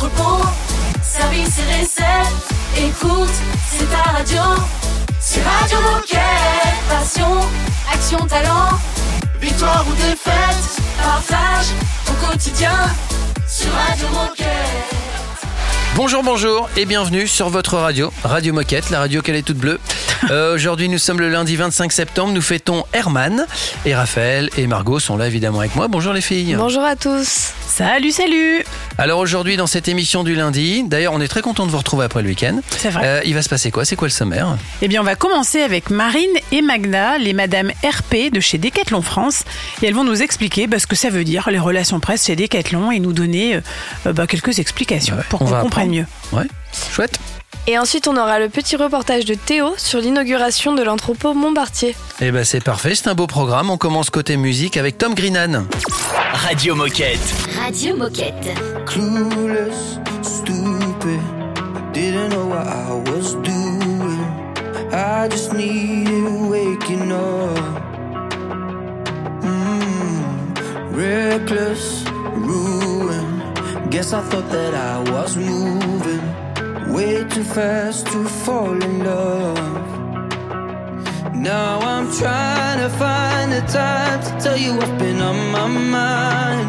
l'entrepôt. Service et recettes, écoute, c'est ta radio. C'est Radio Moquette. Passion, action, talent. Victoire ou défaite, partage au quotidien sur Radio Moquette. Bonjour, bonjour et bienvenue sur votre radio, Radio Moquette, la radio qu'elle est toute bleue. Euh, Aujourd'hui, nous sommes le lundi 25 septembre, nous fêtons Herman et Raphaël et Margot sont là évidemment avec moi. Bonjour les filles. Bonjour à tous. Salut, salut Alors aujourd'hui, dans cette émission du lundi, d'ailleurs, on est très content de vous retrouver après le week-end. C'est vrai. Euh, il va se passer quoi? C'est quoi le sommaire? Eh bien, on va commencer avec Marine et Magda, les Madame RP de chez Decathlon France. Et elles vont nous expliquer bah, ce que ça veut dire, les relations presse chez Decathlon, et nous donner euh, bah, quelques explications Ouais, pour on qu'on comprenne apprendre. mieux. Ouais, chouette. Et ensuite, on aura le petit reportage de Théo sur l'inauguration de l'entrepôt Montbartier. Eh ben c'est parfait, c'est un beau programme. On commence côté musique avec Tom Greenan. Radio Moquette. Radio Moquette. clueless, stupid. Didn't know what I was doing. I just needed waking up. Mm, reckless, ruin. Guess I thought that I was moving way too fast to fall in love. Now I'm trying to find the time to tell you what's been on my mind.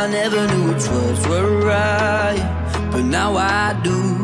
I never knew which words were right, but now I do.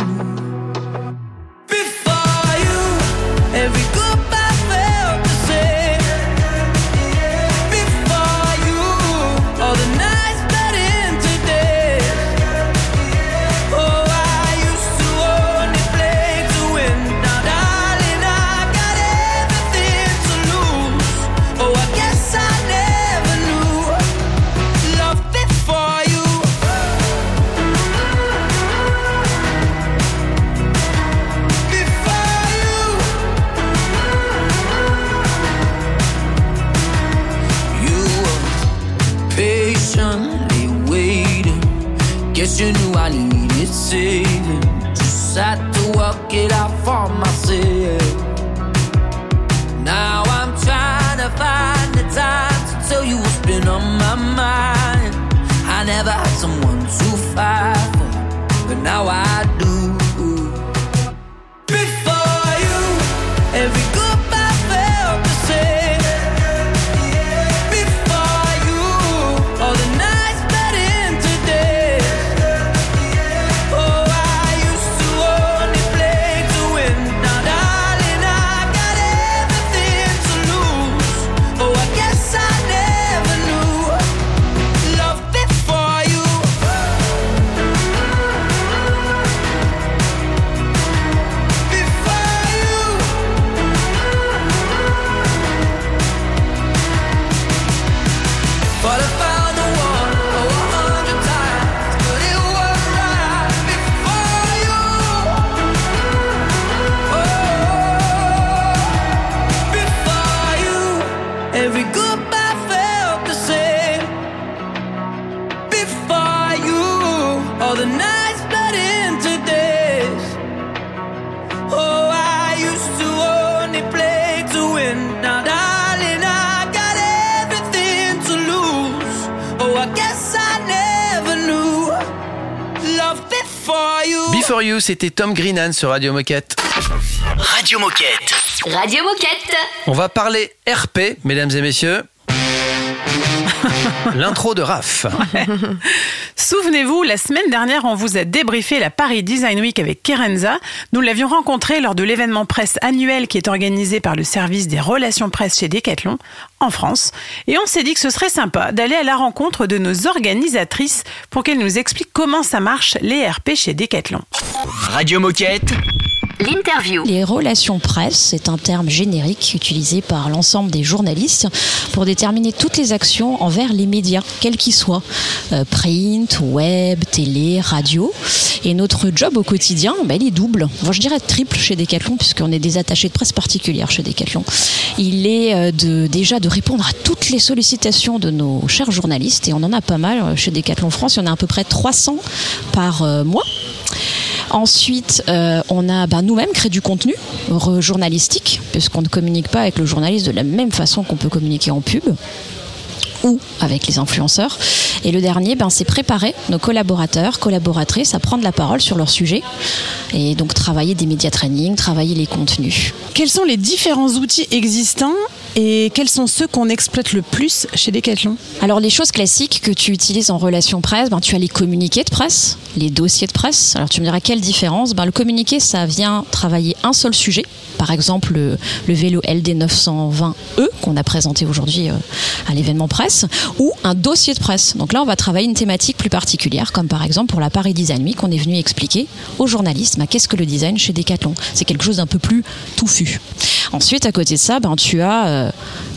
Before You, c'était Tom Greenan sur Radio Moquette. Radio Moquette. Radio Moquette. On va parler RP, mesdames et messieurs. L'intro de Raph. Souvenez-vous, la semaine dernière, on vous a débriefé la Paris Design Week avec Kerenza. Nous l'avions rencontré lors de l'événement presse annuel qui est organisé par le service des relations presse chez Decathlon en France. Et on s'est dit que ce serait sympa d'aller à la rencontre de nos organisatrices pour qu'elles nous expliquent comment ça marche les RP chez Decathlon. Radio Moquette. L'interview. Les relations presse, c'est un terme générique utilisé par l'ensemble des journalistes pour déterminer toutes les actions envers les médias, quels qu'ils soient, Euh, print, web, télé, radio. Et notre job au quotidien, ben, il est double. Moi, je dirais triple chez Decathlon, puisqu'on est des attachés de presse particulières chez Decathlon. Il est euh, de, déjà de répondre à toutes les sollicitations de nos chers journalistes, et on en a pas mal euh, chez Decathlon France. Il y en a à peu près 300 par mois. Ensuite, euh, on a bah, nous-mêmes créé du contenu re- journalistique, puisqu'on ne communique pas avec le journaliste de la même façon qu'on peut communiquer en pub. Ou avec les influenceurs. Et le dernier, ben, c'est préparer nos collaborateurs, collaboratrices à prendre la parole sur leur sujet et donc travailler des médias training, travailler les contenus. Quels sont les différents outils existants et quels sont ceux qu'on exploite le plus chez Decathlon? Alors les choses classiques que tu utilises en relation presse, ben, tu as les communiqués de presse, les dossiers de presse. Alors tu me diras quelle différence? Ben, Le communiqué, ça vient travailler un seul sujet. Par exemple, le, le vélo LD 920E qu'on a présenté aujourd'hui euh, à l'événement presse, ou un dossier de presse. Donc là, on va travailler une thématique plus particulière, comme par exemple pour la Paris Design Week, on est venu expliquer aux journalistes ben, qu'est-ce que le design chez Decathlon? C'est quelque chose d'un peu plus touffu. Ensuite, à côté de ça, ben, tu as euh,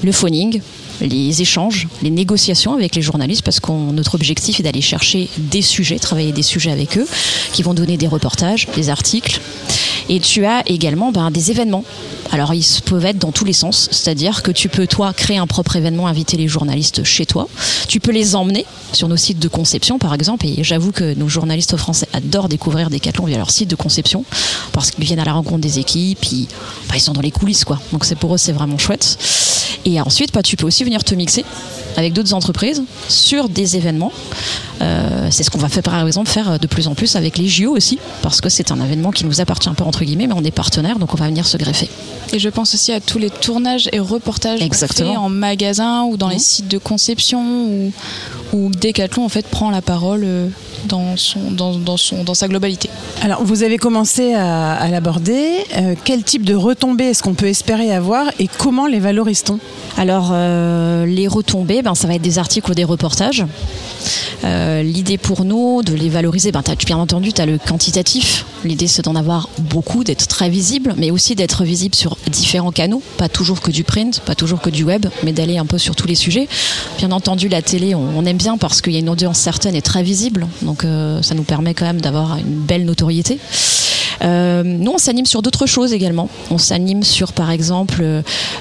le phoning, les échanges, les négociations avec les journalistes, parce que notre objectif est d'aller chercher des sujets, travailler des sujets avec eux, qui vont donner des reportages, des articles. Et tu as également ben, des événements. Alors ils peuvent être dans tous les sens, c'est-à-dire que tu peux toi créer un propre événement, inviter les journalistes chez toi. Tu peux les emmener sur nos sites de conception par exemple, et j'avoue que nos journalistes français adorent découvrir Decathlon via leur site de conception parce qu'ils viennent à la rencontre des équipes, puis bah, ils sont dans les coulisses quoi. Donc c'est pour eux c'est vraiment chouette. Et ensuite, bah, tu peux aussi venir te mixer avec d'autres entreprises sur des événements. Euh, c'est ce qu'on va faire par exemple faire de plus en plus avec les JO aussi, parce que c'est un événement qui nous appartient un peu entre guillemets, mais on est partenaire, donc on va venir se greffer. Et je pense aussi à tous les tournages et reportages qu'on Exactement. fait en magasin ou dans les sites de conception où, où Decathlon en fait prend la parole euh, dans, son, dans, dans, son, dans sa globalité. Alors, vous avez commencé à, à l'aborder. Euh, quel type de retombées est-ce qu'on peut espérer avoir et comment les valorise-t-on? Alors, euh, les retombées, ben, ça va être des articles ou des reportages. Euh, L'idée pour nous de les valoriser, ben, t'as- bien entendu, tu as le quantitatif. L'idée, c'est d'en avoir beaucoup, d'être très visible, mais aussi d'être visible sur différents canaux, pas toujours que du print, pas toujours que du web, mais d'aller un peu sur tous les sujets. Bien entendu, la télé, on, on aime bien parce qu'il y a une audience certaine et très visible, donc euh, ça nous permet quand même d'avoir une belle notoriété. Euh, nous, on s'anime sur d'autres choses également. On s'anime sur, par exemple,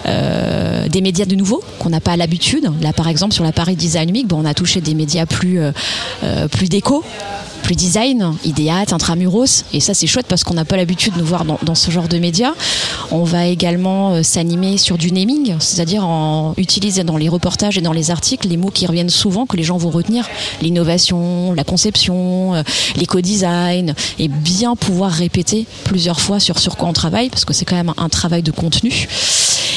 euh, des médias de nouveau qu'on n'a pas l'habitude. Là, par exemple, sur la Paris Design Week, bon, on a touché des médias plus, euh, euh, plus déco plus design, idéat, intramuros, et ça c'est chouette parce qu'on n'a pas l'habitude de nous voir dans, dans ce genre de médias. On va également euh, s'animer sur du naming, c'est-à-dire en utiliser dans les reportages et dans les articles les mots qui reviennent souvent que les gens vont retenir, l'innovation, la conception, euh, l'éco-design, et bien pouvoir répéter plusieurs fois sur sur quoi on travaille parce que c'est quand même un travail de contenu.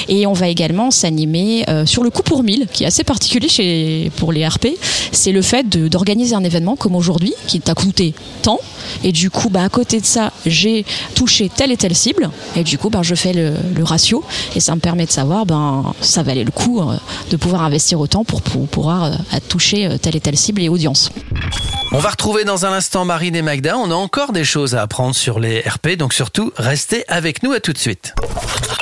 Et on va également s'animer euh, sur le coup pour 1000, qui est assez particulier chez, pour les RP. C'est le fait d'organiser un événement comme aujourd'hui, qui t'a coûté tant. Et du coup, bah, à côté de ça, j'ai touché telle et telle cible. Et du coup, bah, je fais le, le ratio. Et ça me permet de savoir, ben, ça valait le coup euh, de pouvoir investir autant pour, pour pouvoir euh, toucher telle et telle cible et audience. On va retrouver dans un instant Marine et Magda. On a encore des choses à apprendre sur les RP, donc surtout, restez avec nous. À tout de suite.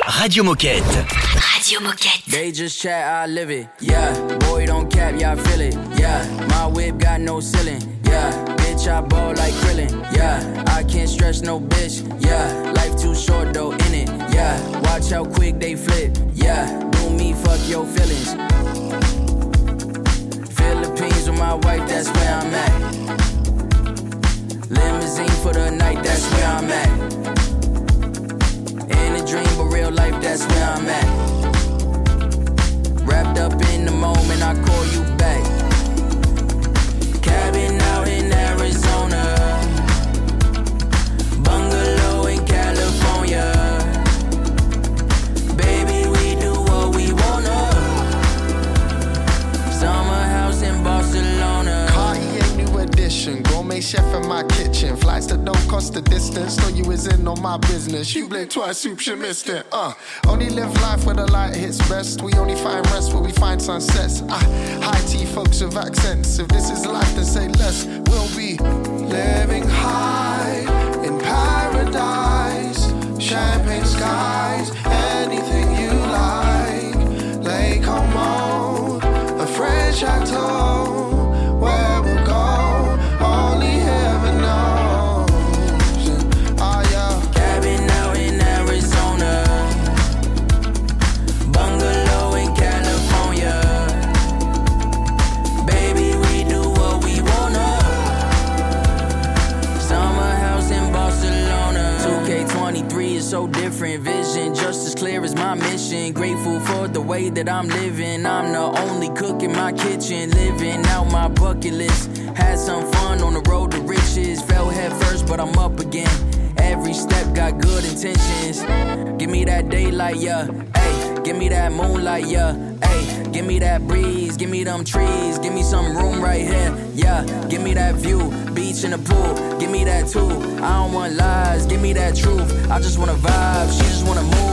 Radio Moquette. Radio Moquette. They just chat, I live it. Yeah, boy, don't cap, y'all feel it. Yeah, my whip got no ceiling. Yeah, bitch, I ball like Krillin. Yeah, I can't stretch no bitch. Yeah, life too short though, in it. Yeah, watch how quick they flip. Yeah, do me, fuck your feelings. Philippines with my wife, that's where I'm at. Limousine for the night, that's where I'm at. In a dream, but real life, that's where I'm at. Wrapped up in the moment, I call you back. Cabin gourmet chef in my kitchen. Flights that don't cost the distance. Thought you is in on my business. You blink twice, soup, you missed it. Uh, only live life where the light hits best. We only find rest where we find sunsets. Ah, high tea folks with accents. If this is life, then say less. We'll be living high way that I'm living. I'm the only cook in my kitchen, living out my bucket list. Had some fun on the road to riches. Fell head first, but I'm up again. Every step got good intentions. Give me that daylight, yeah. Hey, give me that moonlight, yeah. Hey, give me that breeze, give me them trees, give me some room right here, yeah. Give me that view, beach in the pool, give me that too. I don't want lies, give me that truth. I just wanna vibe, she just wanna move,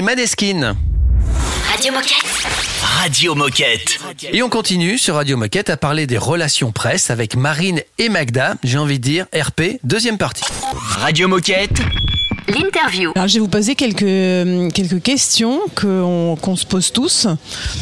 Madeskin. Radio Moquette. Radio Moquette. Et on continue sur Radio Moquette à parler des relations presse avec Marine et Magda. J'ai envie de dire RP, deuxième partie. Radio Moquette. L'interview. Alors, je vais vous poser quelques, euh, quelques questions qu'on qu'on se pose tous.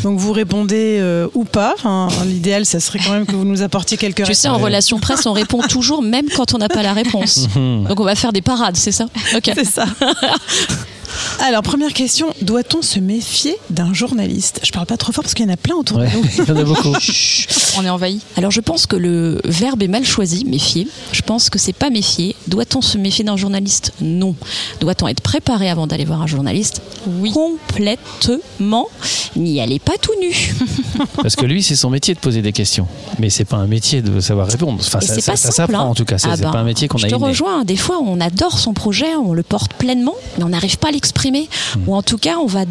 Donc, vous répondez euh, ou pas. Enfin, L'idéal, ça serait quand même que vous nous apportiez quelques Tu sais, en relation presse, on répond toujours, même quand on n'a pas la réponse. Donc on va faire des parades, c'est ça? Ok. C'est ça. Alors, première question, doit-on se méfier d'un journaliste? Je parle pas trop fort parce qu'il y en a plein autour de nous. il y en a beaucoup. On est envahi. Alors je pense que le verbe est mal choisi, méfier. Je pense que c'est pas méfier. Doit-on se méfier d'un journaliste? Non. Doit-on être préparé avant d'aller voir un journaliste? Oui. Complètement. N'y allez pas tout nu. Parce que lui, c'est son métier de poser des questions. Mais c'est pas un métier de savoir répondre. Enfin, Et ça, c'est ça, pas ça simple, s'apprend hein. en tout cas. C'est Ah c'est ben, pas un métier qu'on Je a te inné. rejoins. Des fois, on adore son projet, on le porte pleinement, mais on n'arrive pas à l'exprimer. s'exprimer, ou en tout cas, on va,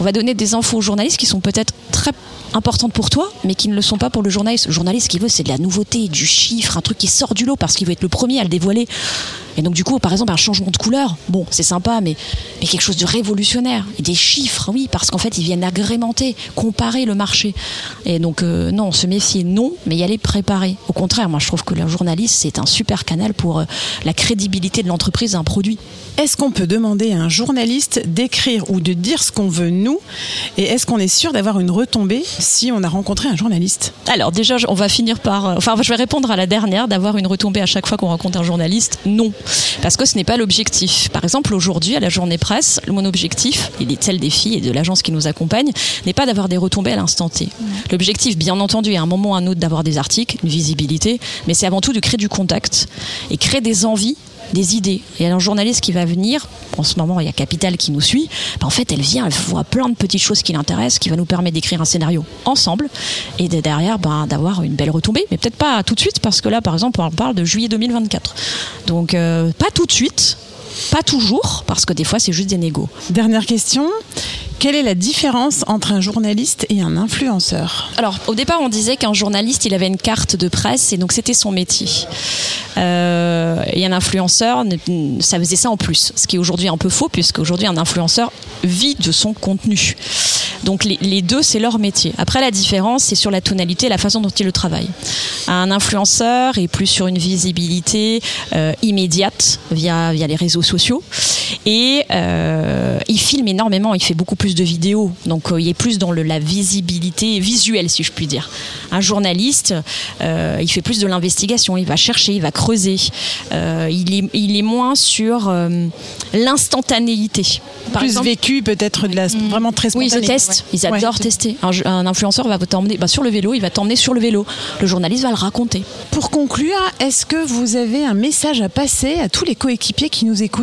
on va donner des infos aux journalistes qui sont peut-être très importantes pour toi, mais qui ne le sont pas pour le journaliste. Le journaliste, ce qu'il veut, c'est de la nouveauté, du chiffre, un truc qui sort du lot parce qu'il veut être le premier à le dévoiler. Et donc, du coup, par exemple, un changement de couleur, bon, c'est sympa, mais, mais quelque chose de révolutionnaire. Et des chiffres, oui, parce qu'en fait, ils viennent agrémenter, comparer le marché. Et donc, euh, non, se méfier, non, mais y aller préparer. Au contraire, moi, je trouve que le journaliste, c'est un super canal pour euh, la crédibilité de l'entreprise d'un produit. Est-ce qu'on peut demander à un journaliste d'écrire ou de dire ce qu'on veut nous? Et est-ce qu'on est sûr d'avoir une retombée si on a rencontré un journaliste? Alors déjà, on va finir par... euh, Enfin, je vais répondre à la dernière, d'avoir une retombée à chaque fois qu'on rencontre un journaliste. Non, parce que ce n'est pas l'objectif. Par exemple, aujourd'hui, à la journée presse, mon objectif, est celle des filles et de l'agence qui nous accompagne, n'est pas d'avoir des retombées à l'instant T. L'objectif, bien entendu, à un moment ou à un autre, d'avoir des articles, une visibilité, mais c'est avant tout de créer du contact et créer des envies des idées. Il y a un journaliste qui va venir, en ce moment il y a Capital qui nous suit, Ben, en fait elle vient, elle voit plein de petites choses qui l'intéressent, qui va nous permettre d'écrire un scénario ensemble et de- derrière ben, d'avoir une belle retombée, mais peut-être pas tout de suite parce que là par exemple on parle de juillet 2024. Donc euh, pas tout de suite, pas toujours, parce que des fois c'est juste des négos. Dernière question. Quelle est la différence entre un journaliste et un influenceur? Alors, au départ, on disait qu'un journaliste, il avait une carte de presse et donc c'était son métier. Euh, et un influenceur, ça faisait ça en plus. Ce qui est aujourd'hui un peu faux, puisque aujourd'hui, un influenceur vit de son contenu. Donc, les, les deux, c'est leur métier. Après, la différence, c'est sur la tonalité et la façon dont il le travaille. Un influenceur est plus sur une visibilité euh, immédiate via, via les réseaux sociaux. Et euh, il filme énormément, il fait beaucoup plus de vidéos. Donc euh, il est plus dans le- la visibilité visuelle, si je puis dire. Un journaliste, euh, il fait plus de l'investigation, il va chercher, il va creuser. Il, est, il est moins sur l'instantanéité. Plus exemple- Mm. vécu, peut-être de la, vraiment très oui, spontané. ils se testent. Ils Ouais. adorent tester. Un, jeu- un influenceur va t'emmener bah, sur le vélo, il va t'emmener sur le vélo. Le journaliste va le raconter. Pour conclure, est-ce que vous avez un message à passer à tous les coéquipiers qui nous écoutent?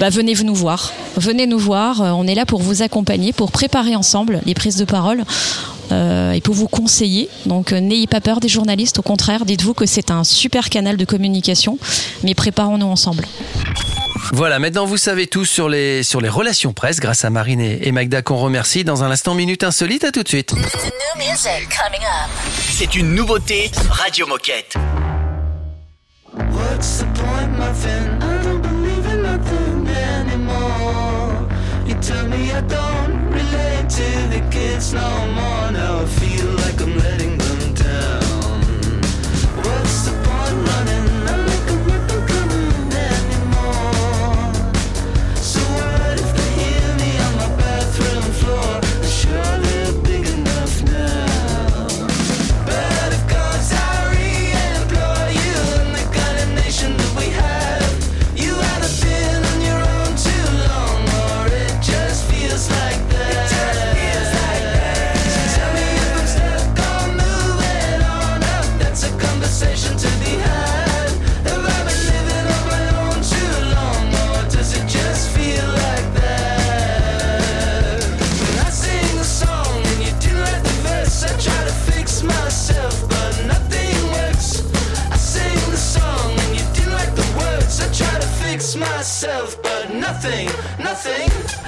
Bah, venez nous voir. Venez nous voir. Euh, On est là pour vous accompagner, pour préparer ensemble les prises de parole. euh, et pour vous conseiller. Donc euh, n'ayez pas peur des journalistes, au contraire, dites-vous que c'est un super canal de communication, mais préparons-nous ensemble. Voilà, maintenant vous savez tout sur les, sur les relations presse grâce à Marine et, et Magda qu'on remercie. Dans un instant, minute insolite, à tout de suite. C'est une nouveauté Radio Moquette. What's the point, tell me I don't relate to the kids no more. Now myself, but nothing, nothing.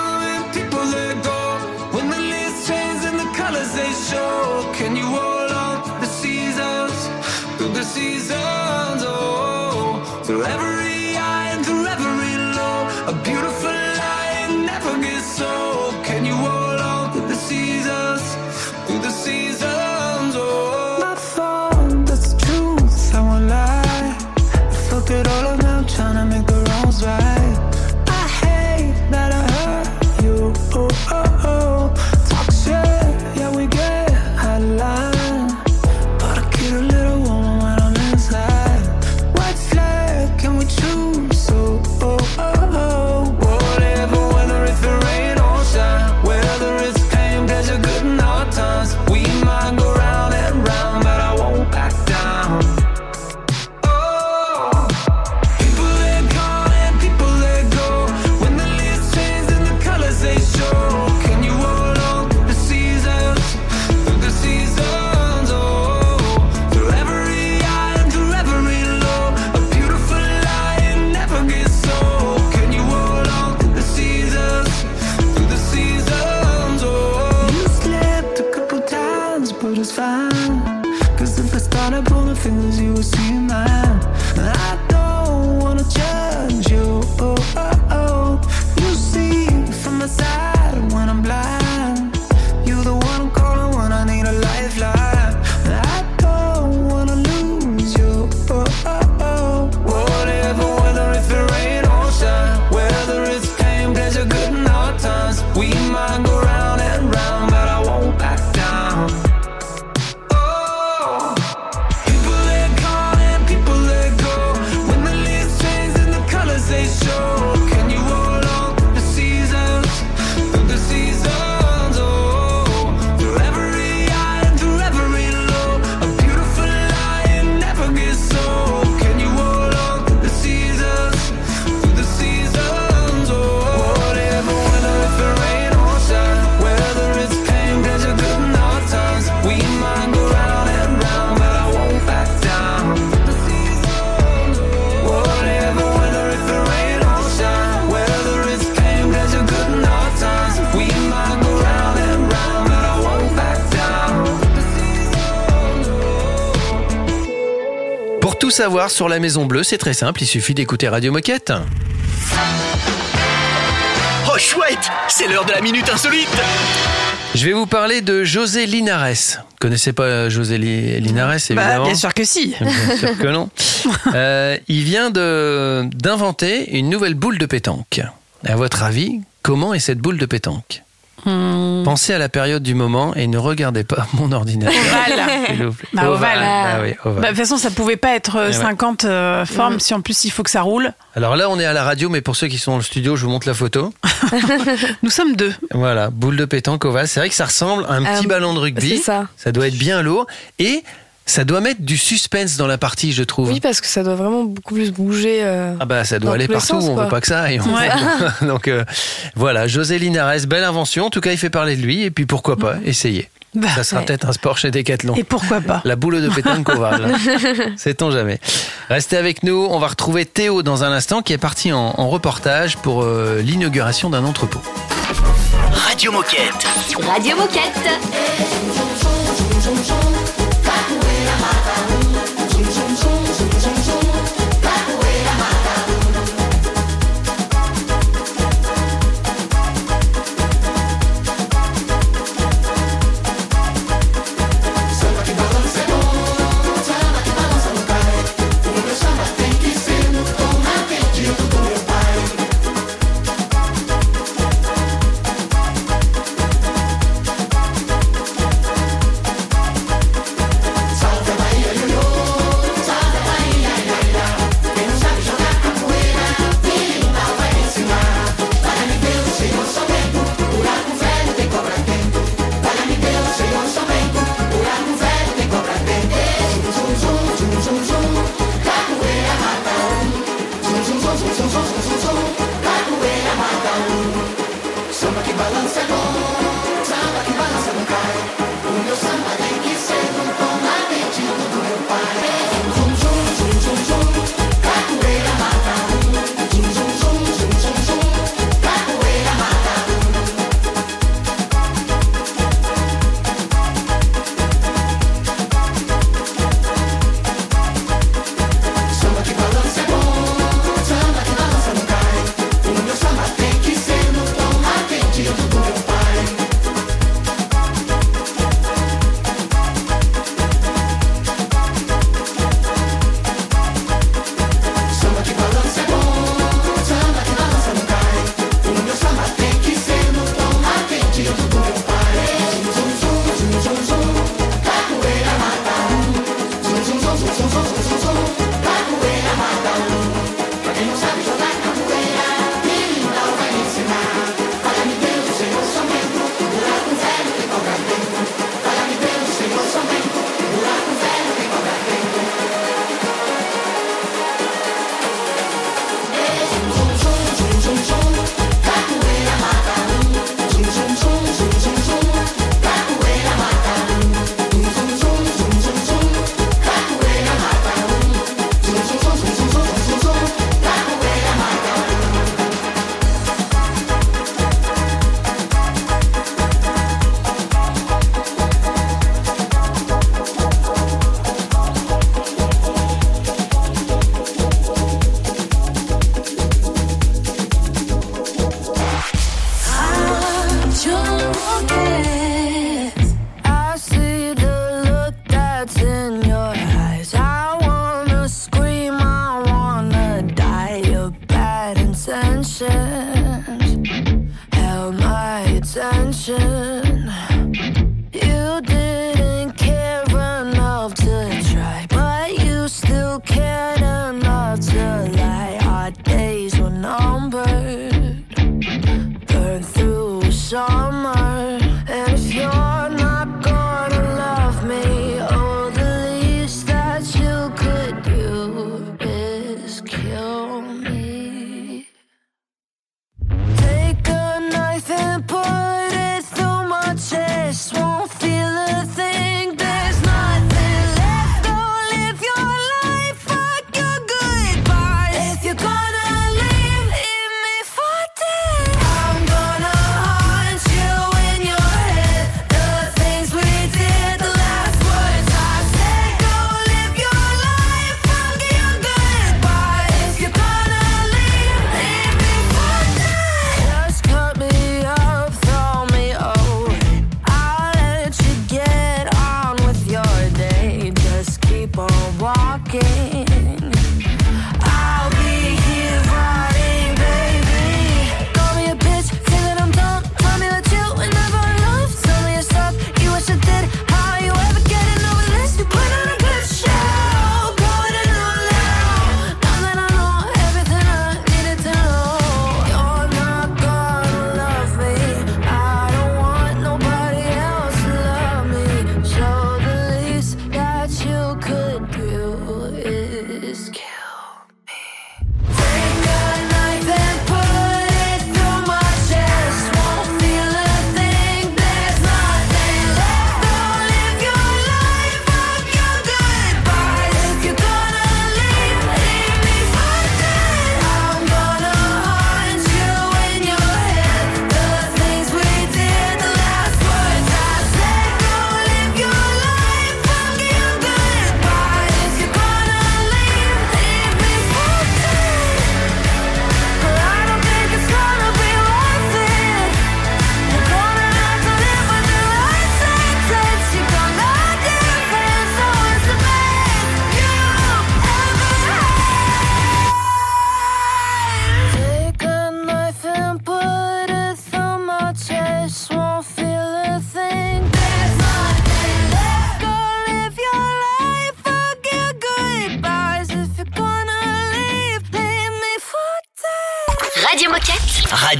Savoir sur la Maison Bleue, c'est très simple, il suffit d'écouter Radio Moquette. Oh chouette, c'est l'heure de la minute insolite. Je vais vous parler de José Linares. Vous connaissez pas euh, José Li- Linares, Bah, évidemment bien sûr que si. Bien sûr que non. Euh, il vient de d'inventer une nouvelle boule de pétanque. À votre avis, comment est cette boule de pétanque? Hmm. Pensez à la période du moment et ne regardez pas mon ordinateur. Ovale. s'il vous plaît. Bah, ovale. Ah oui, ovale. Bah, de toute façon, ça pouvait pas être euh, Eh ouais. 50 euh, formes si en plus il faut que ça roule. Alors là, on est à la radio, mais pour ceux qui sont dans le studio, je vous montre la photo. Nous sommes deux. Voilà, boule de pétanque ovale. C'est vrai que ça ressemble à un petit Euh, ballon de rugby. c'est ça. Ça doit être bien lourd. Et ça doit mettre du suspense dans la partie, je trouve. Oui, parce que ça doit vraiment beaucoup plus bouger. euh, Ah bah ça doit aller partout, sens, on veut pas que ça aille. Ouais. Donc euh, voilà, José Linares, belle invention. En tout cas, il fait parler de lui et puis pourquoi pas essayer. ça sera ouais. peut-être un sport chez Decathlon. Et pourquoi pas La boule de pétanque ovale. Sait-on jamais. Restez avec nous, on va retrouver Théo dans un instant qui est parti en, en reportage pour euh, l'inauguration d'un entrepôt. Radio Moquette. Radio Moquette. Capoeira mata o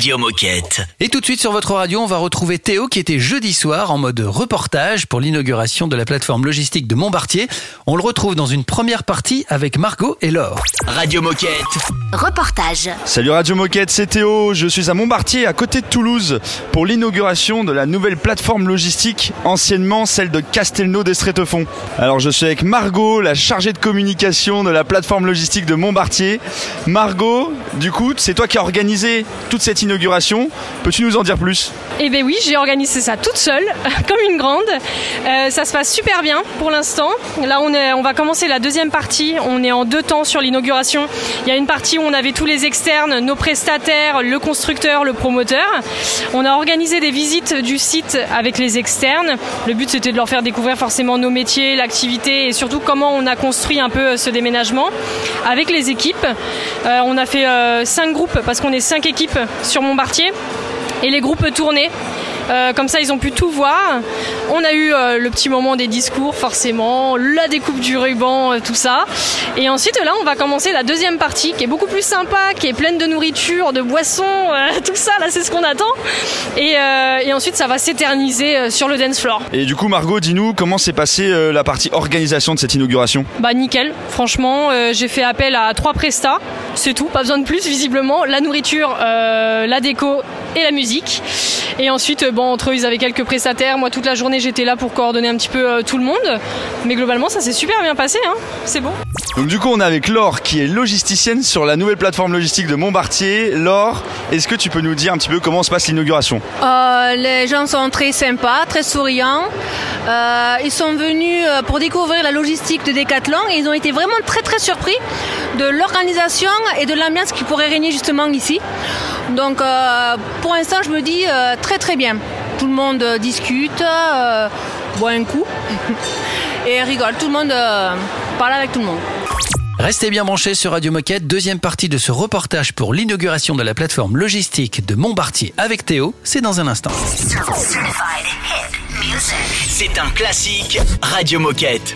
Radio Moquette. Et tout de suite sur votre radio, on va retrouver Théo qui était jeudi soir en mode reportage pour l'inauguration de la plateforme logistique de Montbartier. On le retrouve dans une première partie avec Margot et Laure. Radio Moquette. Reportage. Salut Radio Moquette, c'est Théo. Je suis à Montbartier, à côté de Toulouse, pour l'inauguration de la nouvelle plateforme logistique, anciennement celle de Castelnau d'Estrétefond. Alors je suis avec Margot, la chargée de communication de la plateforme logistique de Montbartier. Margot, du coup, c'est toi qui as organisé toute cette inauguration. Peux-tu nous en dire plus? Eh bien oui, j'ai organisé ça toute seule, comme une grande. Euh, ça se passe super bien pour l'instant. Là, on, va commencer la deuxième partie. On est en deux temps sur l'inauguration. Il y a une partie où on avait tous les externes, nos prestataires, le constructeur, le promoteur. On a organisé des visites du site avec les externes. Le but, c'était de leur faire découvrir forcément nos métiers, l'activité et surtout comment on a construit un peu ce déménagement avec les équipes. Euh, on a fait euh, cinq groupes parce qu'on est cinq équipes sur Montbartier et les groupes tournaient. Euh, comme ça, ils ont pu tout voir. On a eu euh, le petit moment des discours, forcément, la découpe du ruban, euh, tout ça. Et ensuite, là, on va commencer la deuxième partie, qui est beaucoup plus sympa, qui est pleine de nourriture, de boissons, tout ça. Là, c'est ce qu'on attend. Et, et ensuite, ça va s'éterniser sur le dance floor. Et du coup, Margot, dis-nous comment s'est passée la partie organisation de cette inauguration? Bah nickel, franchement, j'ai fait appel à trois prestats, c'est tout, pas besoin de plus visiblement. La nourriture, la déco et la musique. Et ensuite, euh, bon, entre eux, ils avaient quelques prestataires. Moi, toute la journée, j'étais là pour coordonner un petit peu euh, tout le monde. Mais globalement, ça s'est super bien passé, hein. c'est bon. Donc du coup, on est avec Laure qui est logisticienne sur la nouvelle plateforme logistique de Montbartier. Laure, est-ce que tu peux nous dire un petit peu comment se passe l'inauguration? Euh, les gens sont très sympas, très souriants. Euh, ils sont venus pour découvrir la logistique de Decathlon et ils ont été vraiment très très surpris de l'organisation et de l'ambiance qui pourrait régner justement ici. Donc euh, pour l'instant, je me dis euh, très très bien. Tout le monde euh, discute, boit un coup et rigole. Tout le monde parle avec tout le monde. Restez bien branchés sur Radio Moquette, deuxième partie de ce reportage pour l'inauguration de la plateforme logistique de Montbartier avec Théo, c'est dans un instant. C'est un classique Radio Moquette.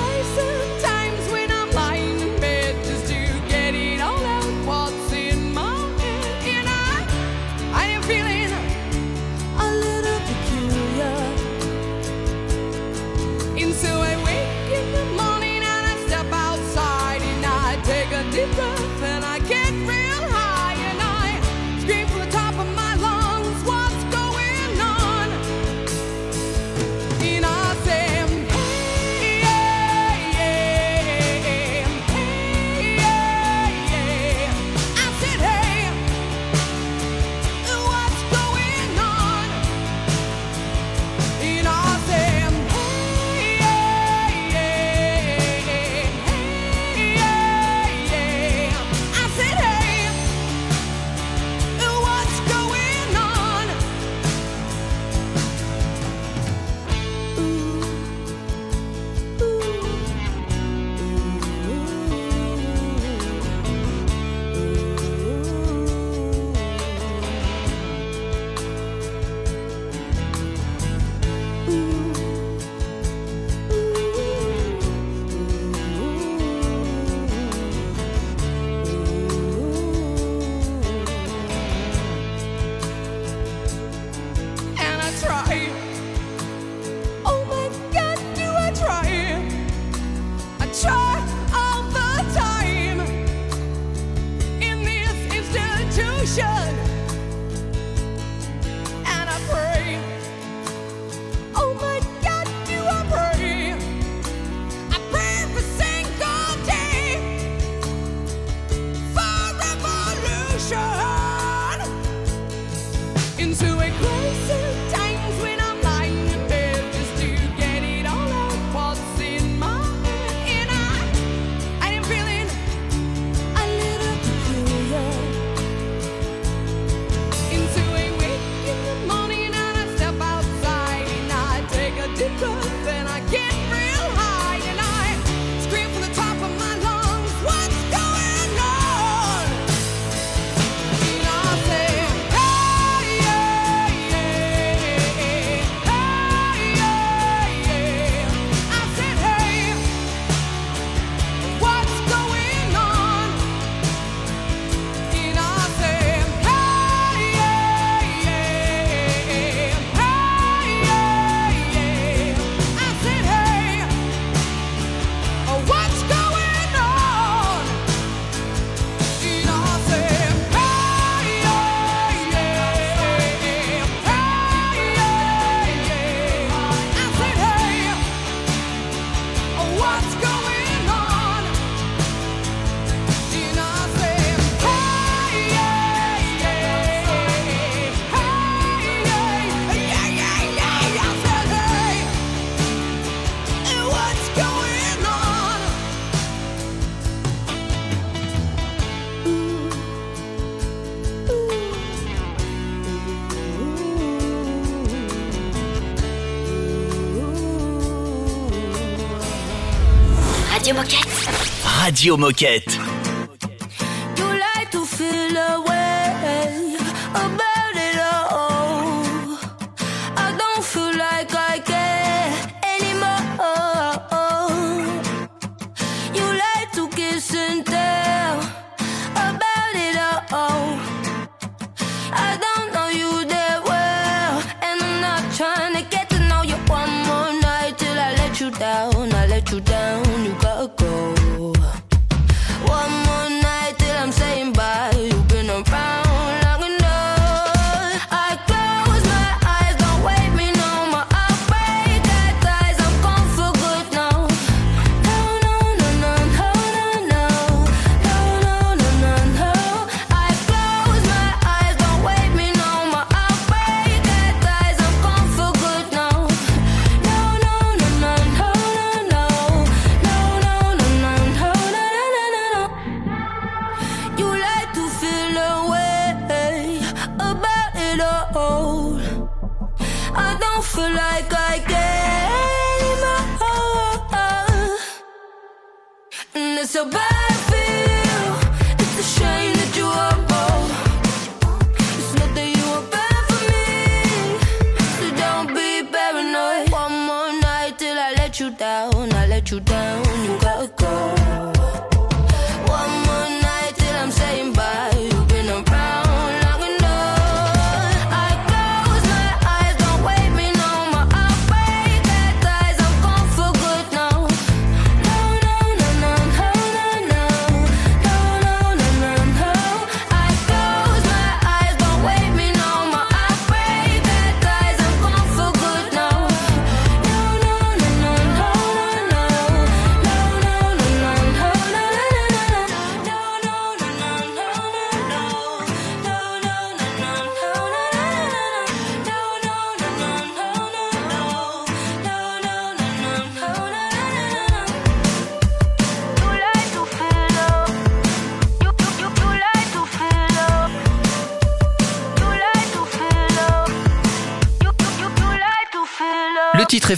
Radio Moquette.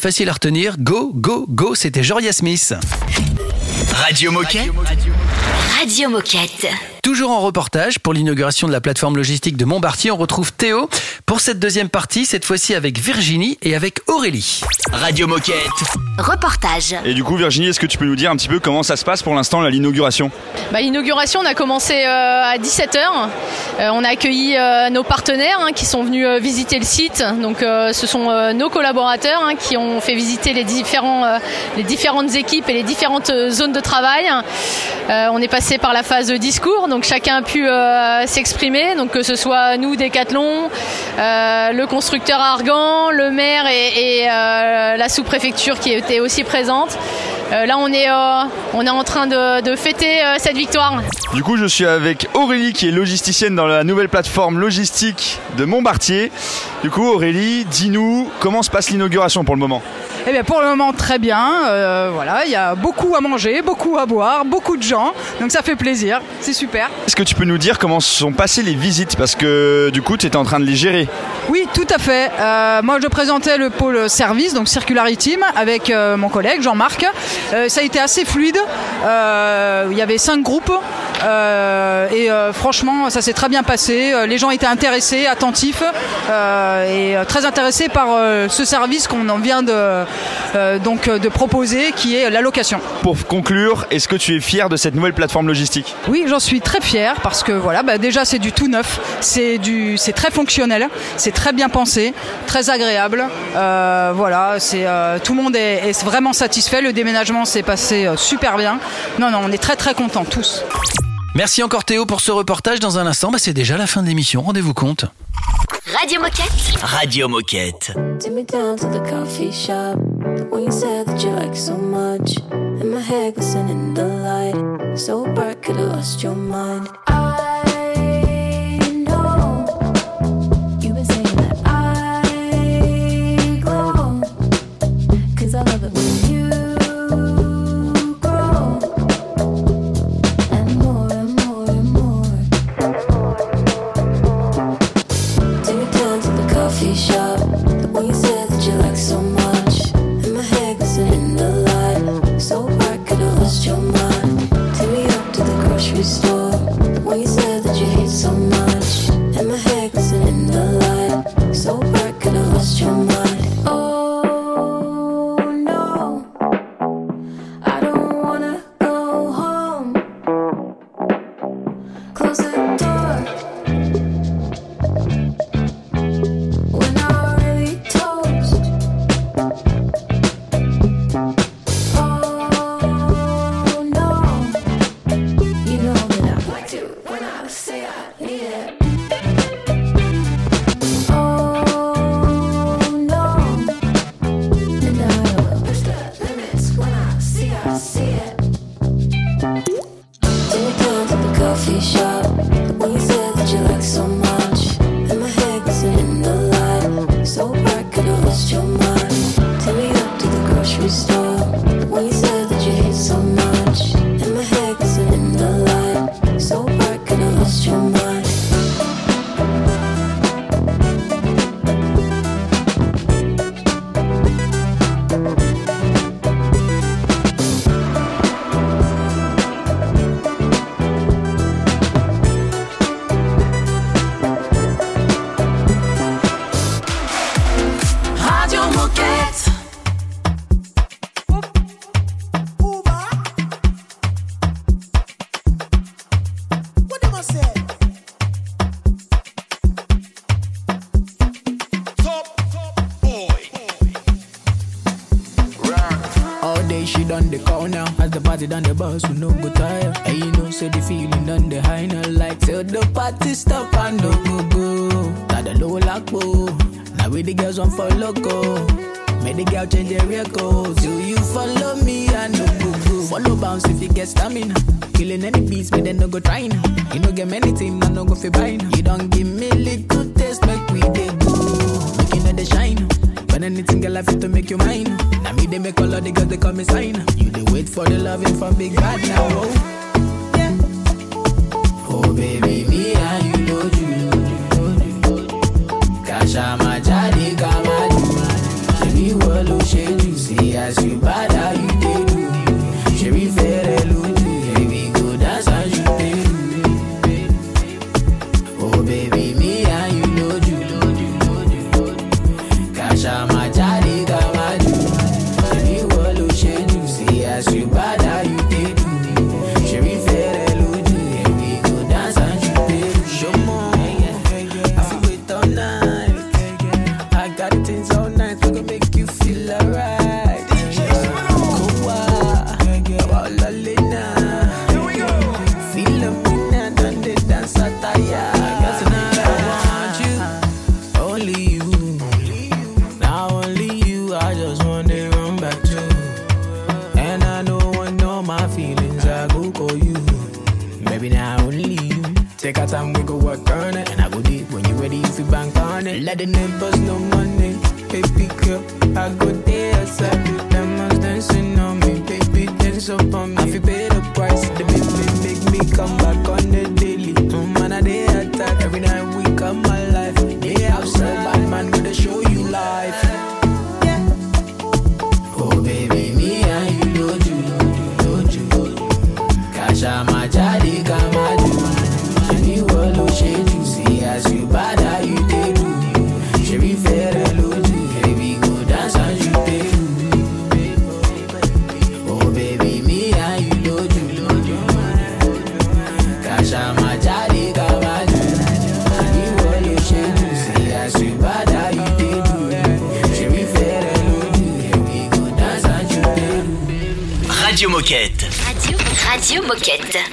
Facile à retenir. Go, go, go, c'était Joria Smith. Radio Moquette. Radio Moquette. Toujours en reportage pour l'inauguration de la plateforme logistique de Montbartier, on retrouve Théo pour cette deuxième partie, cette fois-ci avec Virginie et avec Aurélie. Radio Moquette. Reportage. Et du coup, Virginie, est-ce que tu peux nous dire un petit peu comment ça se passe pour l'instant, l'inauguration? Bah, L'inauguration, on a commencé euh, à 17h. on a accueilli euh, nos partenaires hein, qui sont venus euh, visiter le site. Donc, euh, ce sont euh, nos collaborateurs hein, qui ont fait visiter les, différents, euh, les différentes équipes et les différentes euh, zones de travail. Euh, on est passé par la phase de discours, donc chacun a pu euh, s'exprimer. Donc, que ce soit nous, Décathlon, euh, le constructeur Argan, le maire et, et, euh, la sous-préfecture qui était aussi présente. Euh, là, on est, euh, on est en train de, de fêter euh, cette victoire. Du coup, je suis avec Aurélie qui est logisticienne dans la nouvelle plateforme logistique de Montbartier. Du coup, Aurélie, dis-nous comment se passe l'inauguration pour le moment? Eh bien, pour le moment, très bien. Euh, voilà, il y a beaucoup à manger, beaucoup à boire, beaucoup de gens. Donc ça fait plaisir. C'est super. Est-ce que tu peux nous dire comment sont passées les visites? Parce que du coup, tu étais en train de les gérer. Oui, tout à fait. Euh, moi, je présentais le pôle service, donc Circularity Team, avec euh, mon collègue Jean-Marc. Euh, ça a été assez fluide. Il y avait cinq groupes. Et franchement, ça s'est très bien passé. Les gens étaient intéressés, attentifs et très intéressés par ce service qu'on en vient de, donc, de proposer, qui est l'allocation. Pour conclure, est-ce que tu es fier de cette nouvelle plateforme logistique? Oui, j'en suis très fière parce que voilà, bah, déjà c'est du tout neuf, c'est du, c'est très fonctionnel, c'est très bien pensé, très agréable. Euh, voilà, c'est euh, tout le monde est, est vraiment satisfait. Le déménagement s'est passé euh, super bien. Non, non, on est très très contents tous. Merci encore Théo pour ce reportage. Dans un instant, bah, c'est déjà la fin de l'émission, rendez-vous compte. Radio Moquette. Radio Moquette. And my head was in the light, so bright, could've lost your mind. I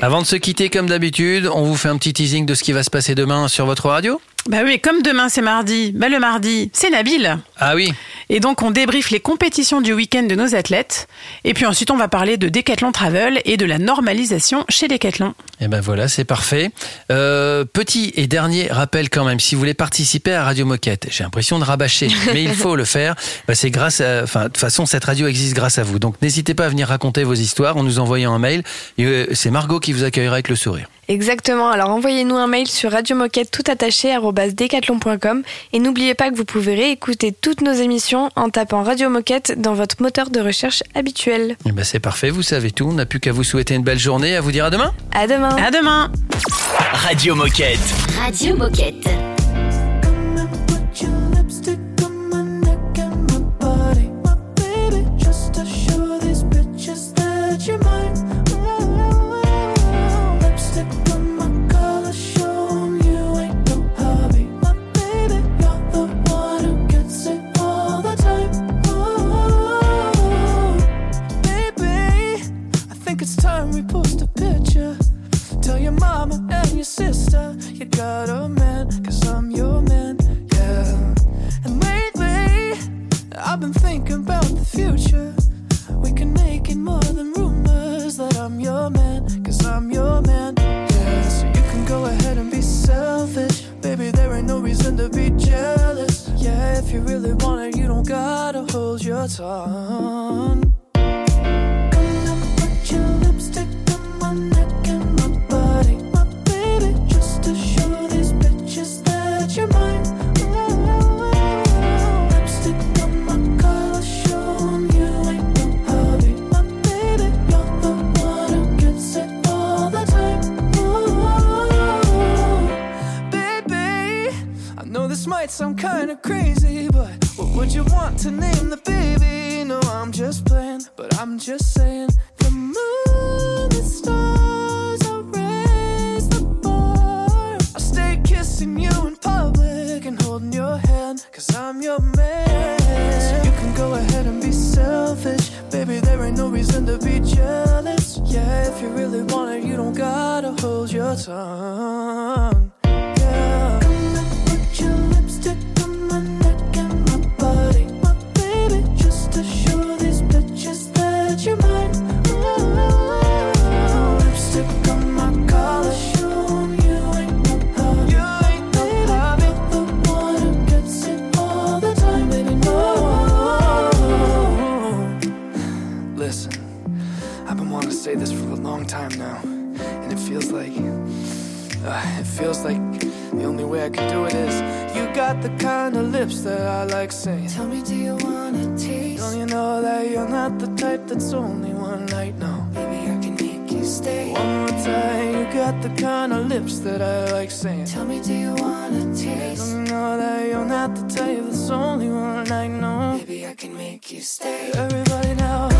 Avant de se quitter, comme d'habitude, on vous fait un petit teasing de ce qui va se passer demain sur votre radio. Bah oui, comme demain c'est mardi, bah le mardi c'est Nabil. Ah oui. Et donc on débriefe les compétitions du week-end de nos athlètes. Et puis ensuite on va parler de Decathlon Travel et de la normalisation chez Decathlon. Et ben voilà, c'est parfait. Euh, petit et dernier rappel quand même, si vous voulez participer à Radio Moquette, j'ai l'impression de rabâcher, mais il faut le faire. Bah, c'est grâce, à, enfin de toute façon cette radio existe grâce à vous. Donc n'hésitez pas à venir raconter vos histoires en nous envoyant un mail. Euh, c'est Margot qui vous accueillera avec le sourire. Exactement, alors envoyez-nous un mail sur radiomoquette tout attaché et n'oubliez pas que vous pouvez réécouter toutes nos émissions en tapant Radio Moquette dans votre moteur de recherche habituel. Et ben c'est parfait, vous savez tout. On n'a plus qu'à vous souhaiter une belle journée, à vous dire à demain. À demain. À demain. Radio Moquette. Radio Moquette. Your sister you got a man, cause I'm your man, yeah. And lately, I've been thinking about the future. We can make it more than rumors that I'm your man, cause I'm your man, yeah. So you can go ahead and be selfish. Baby, there ain't no reason to be jealous. Yeah, if you really want it, you don't gotta hold your tongue. This might sound kinda crazy, but what would you want to name the baby? No, I'm just playing, but I'm just saying the moon, the stars, I raise the bar. I stay kissing you in public and holding your hand, cause I'm your man. So you can go ahead and be selfish, baby. There ain't no reason to be jealous. Yeah, if you really want it, you don't gotta hold your tongue. Yeah. feels like the only way I can do it is You got the kind of lips that I like saying Tell me do you wanna taste? Don't you know that you're not the type that's only one night? No, Baby I can make you stay. One more time You got the kind of lips that I like saying Tell me do you wanna taste? Don't you know that you're not the type that's only one night? No, Baby I can make you stay. Everybody now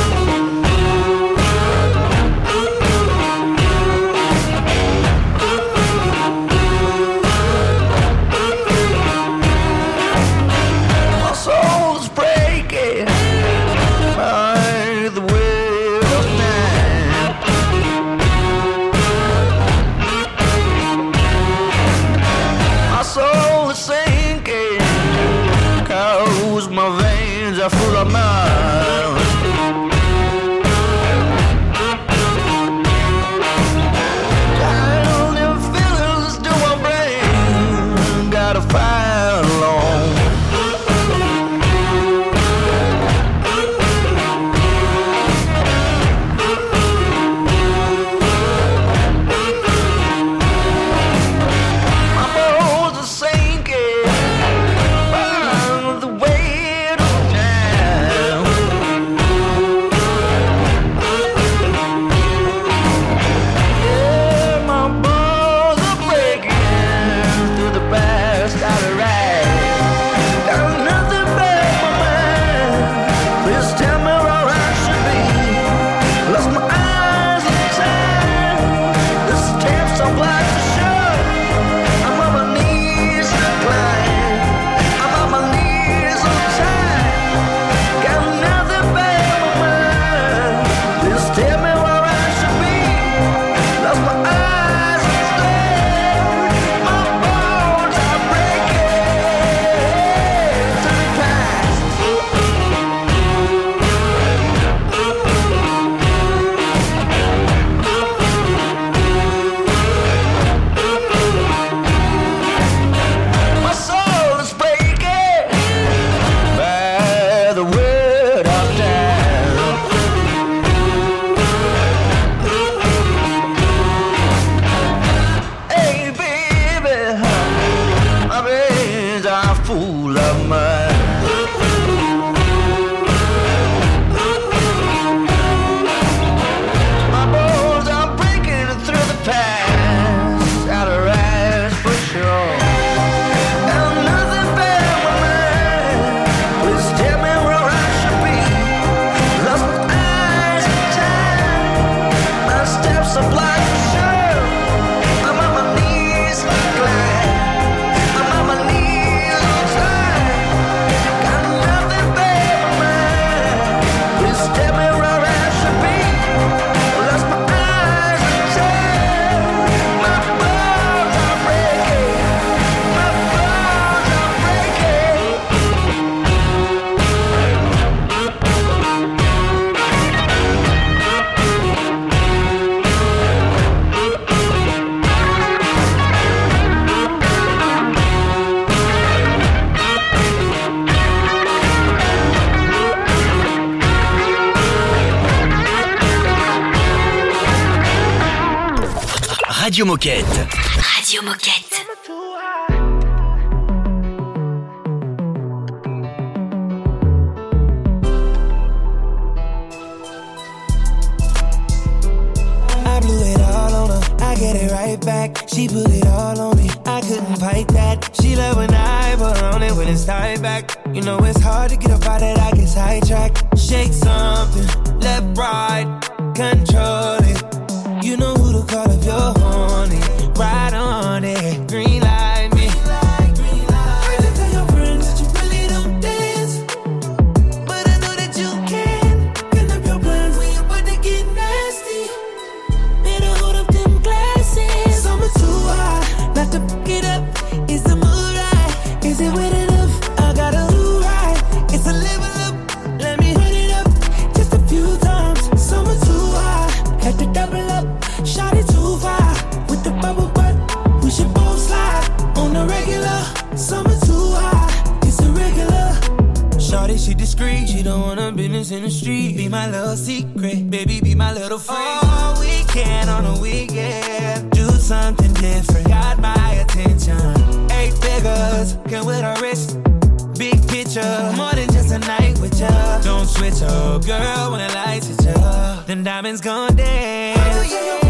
Radio Moquette. Radio Moquette. I blew it all on her. I get it right back. She put it all on me. I couldn't fight that. She love when I put on it when it's tied back. You know it's hard to get up out of that. I get sidetracked. Shake something, left, right, control my little secret, baby, be my little friend. Oh, weekend on a weekend. Do something different. Got my attention. Eight figures, can with a wrist. Big picture, more than just a night with ya. Don't switch up, girl, when the lights hit ya. Then diamonds gon' dance. Oh, I know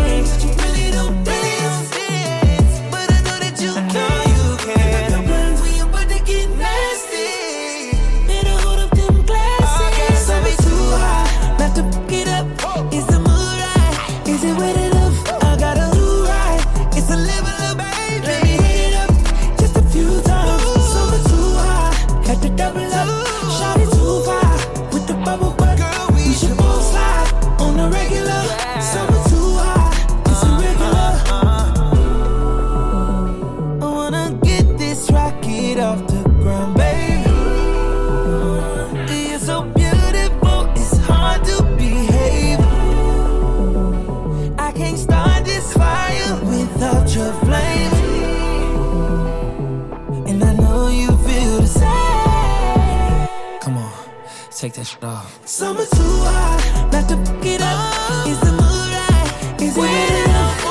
take that shit off. Summer too hot, not to fuck it up. Is the mood right? Is it enough?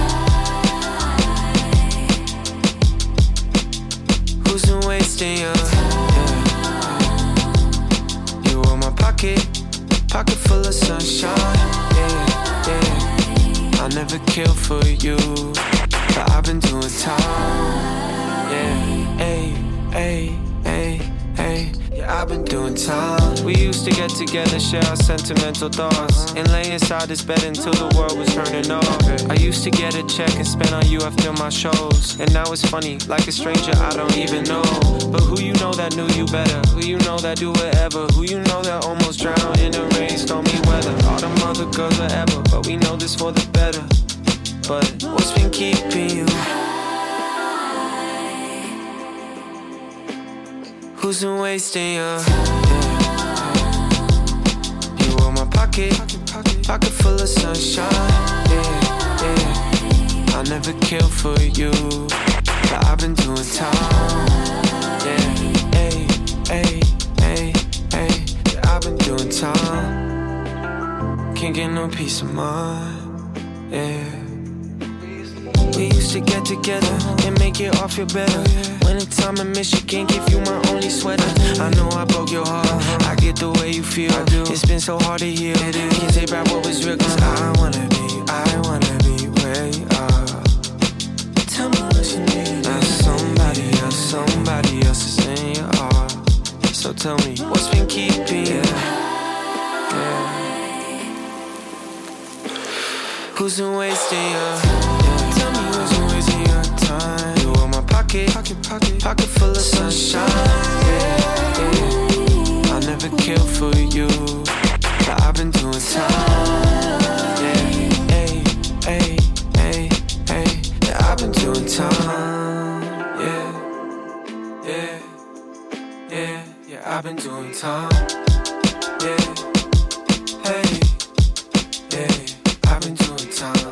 Together, share our sentimental thoughts, and lay inside this bed until the world was turning off. I used to get a check and spend on you after my shows, and now it's funny, like a stranger I don't even know. But who you know that knew you better? Who you know that do whatever? Who you know that almost drowned in the rain, stormy weather? All them other girls are ever, but we know this for the better. But what's been keeping you? Who's been wasting your my pocket, pocket full of sunshine. Yeah, yeah. I'll never kill for you, but I've been doing time. Yeah, hey, hey, hey, hey. Yeah, I've been doing time. Can't get no peace of mind. Yeah. We used to get together and make it all feel better. Winter time in Michigan, give you my only sweater. I know I broke your heart. I get the way you feel. It's been so hard to heal. Can't take back what was real. Cause I wanna be, I wanna be where you are. Tell me what you need. Now somebody else, somebody else is in your heart. So tell me what's been keeping you. Yeah. Who's been wasting your pocket, pocket, pocket, pocket full of sunshine. Yeah, yeah. I never care for you, but I've been doing time. Yeah, hey, hey, hey, hey. Yeah, I've been doing time. Yeah, yeah, yeah, yeah. I've been doing time. Yeah, hey, yeah. I've been doing time.